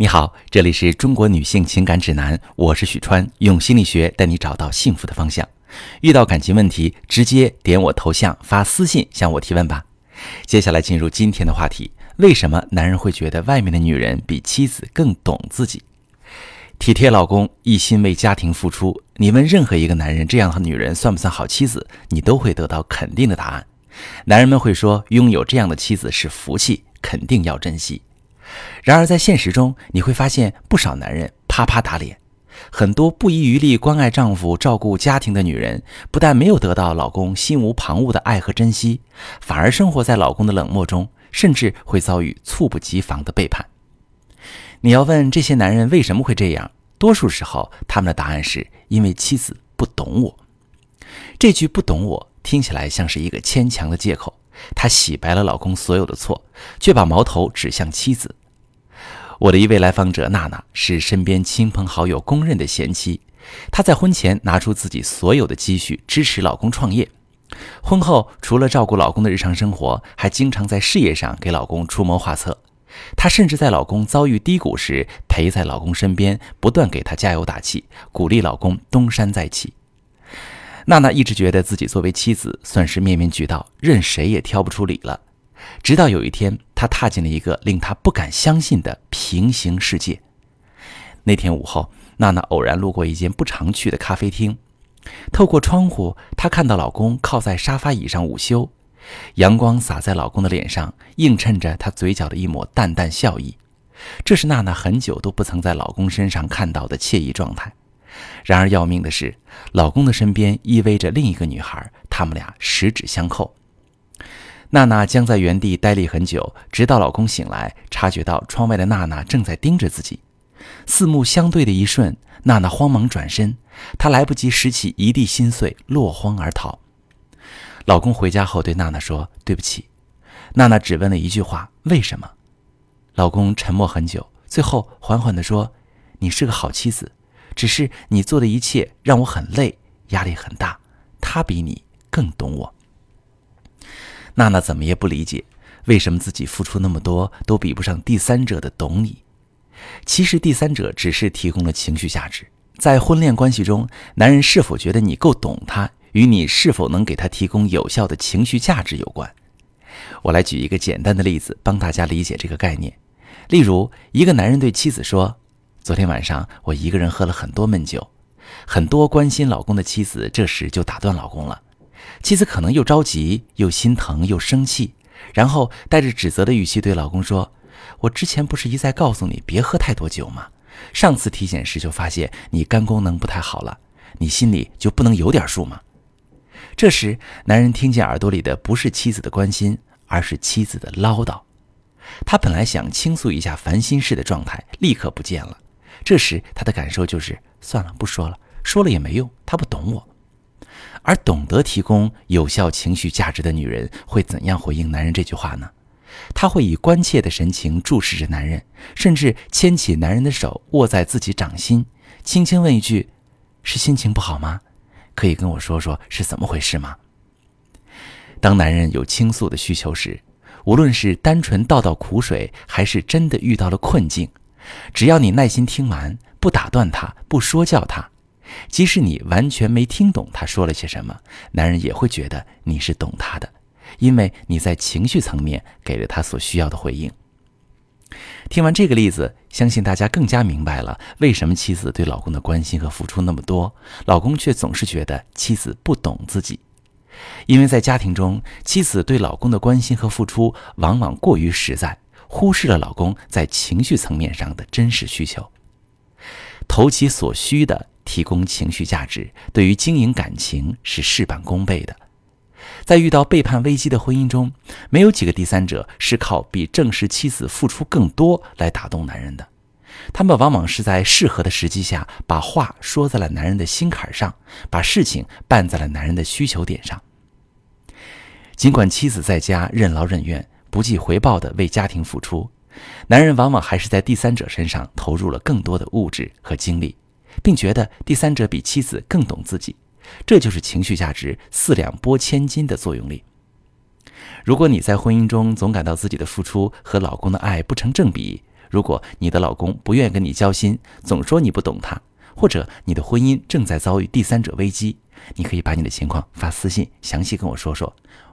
你好，这里是中国女性情感指南，我是许川，用心理学带你找到幸福的方向。遇到感情问题，直接点我头像发私信向我提问吧。接下来进入今天的话题：为什么男人会觉得外面的女人比妻子更懂自己？体贴老公，一心为家庭付出。你问任何一个男人，这样的女人算不算好妻子？你都会得到肯定的答案。男人们会说，拥有这样的妻子是福气，肯定要珍惜。然而，在现实中，你会发现不少男人啪啪打脸。很多不遗余力关爱丈夫、照顾家庭的女人，不但没有得到老公心无旁骛的爱和珍惜，反而生活在老公的冷漠中，甚至会遭遇猝不及防的背叛。你要问这些男人为什么会这样？多数时候，他们的答案是因为妻子不懂我。这句“不懂我”听起来像是一个牵强的借口。她洗白了老公所有的错，却把矛头指向妻子。我的一位来访者娜娜是身边亲朋好友公认的贤妻。她在婚前拿出自己所有的积蓄支持老公创业，婚后除了照顾老公的日常生活，还经常在事业上给老公出谋划策。她甚至在老公遭遇低谷时陪在老公身边，不断给他加油打气，鼓励老公东山再起。娜娜一直觉得自己作为妻子算是面面俱到，任谁也挑不出理了。直到有一天，她踏进了一个令她不敢相信的平行世界。那天午后，娜娜偶然路过一间不常去的咖啡厅，透过窗户，她看到老公靠在沙发椅上午休，阳光洒在老公的脸上，映衬着他嘴角的一抹淡淡笑意。这是娜娜很久都不曾在老公身上看到的惬意状态。然而要命的是，老公的身边依偎着另一个女孩，他们俩十指相扣。娜娜僵在原地呆立很久，直到老公醒来，察觉到窗外的娜娜正在盯着自己。四目相对的一瞬，娜娜慌忙转身，她来不及拾起一地心碎，落荒而逃。老公回家后对娜娜说：“对不起。”娜娜只问了一句话：“为什么？”老公沉默很久，最后缓缓地说：“你是个好妻子，只是你做的一切让我很累，压力很大。他比你更懂我。”娜娜怎么也不理解，为什么自己付出那么多都比不上第三者的懂你？其实第三者只是提供了情绪价值。在婚恋关系中，男人是否觉得你够懂他，与你是否能给他提供有效的情绪价值有关。我来举一个简单的例子，帮大家理解这个概念。例如，一个男人对妻子说：“昨天晚上我一个人喝了很多闷酒。”很多关心老公的妻子这时就打断老公了。妻子可能又着急又心疼又生气，然后带着指责的语气对老公说：“我之前不是一再告诉你别喝太多酒吗？上次体检时就发现你肝功能不太好了，你心里就不能有点数吗？”这时，男人听见耳朵里的不是妻子的关心，而是妻子的唠叨。他本来想倾诉一下烦心事的状态，立刻不见了。这时，他的感受就是：算了，不说了，说了也没用，他不懂我。而懂得提供有效情绪价值的女人会怎样回应男人这句话呢？她会以关切的神情注视着男人，甚至牵起男人的手握在自己掌心，轻轻问一句：“是心情不好吗？可以跟我说说是怎么回事吗？”当男人有倾诉的需求时，无论是单纯倒倒苦水，还是真的遇到了困境，只要你耐心听完，不打断他，不说教他。即使你完全没听懂他说了些什么，男人也会觉得你是懂他的，因为你在情绪层面给了他所需要的回应。听完这个例子，相信大家更加明白了为什么妻子对老公的关心和付出那么多，老公却总是觉得妻子不懂自己。因为在家庭中，妻子对老公的关心和付出往往过于实在，忽视了老公在情绪层面上的真实需求，投其所需的。提供情绪价值，对于经营感情是事半功倍的。在遇到背叛危机的婚姻中，没有几个第三者是靠比正式妻子付出更多来打动男人的。他们往往是在适合的时机下，把话说在了男人的心坎上，把事情办在了男人的需求点上。尽管妻子在家任劳任怨、不计回报地为家庭付出，男人往往还是在第三者身上投入了更多的物质和精力。并觉得第三者比妻子更懂自己，这就是情绪价值四两拨千斤的作用力。如果你在婚姻中总感到自己的付出和老公的爱不成正比，如果你的老公不愿跟你交心，总说你不懂他，或者你的婚姻正在遭遇第三者危机，你可以把你的情况发私信，详细跟我说说，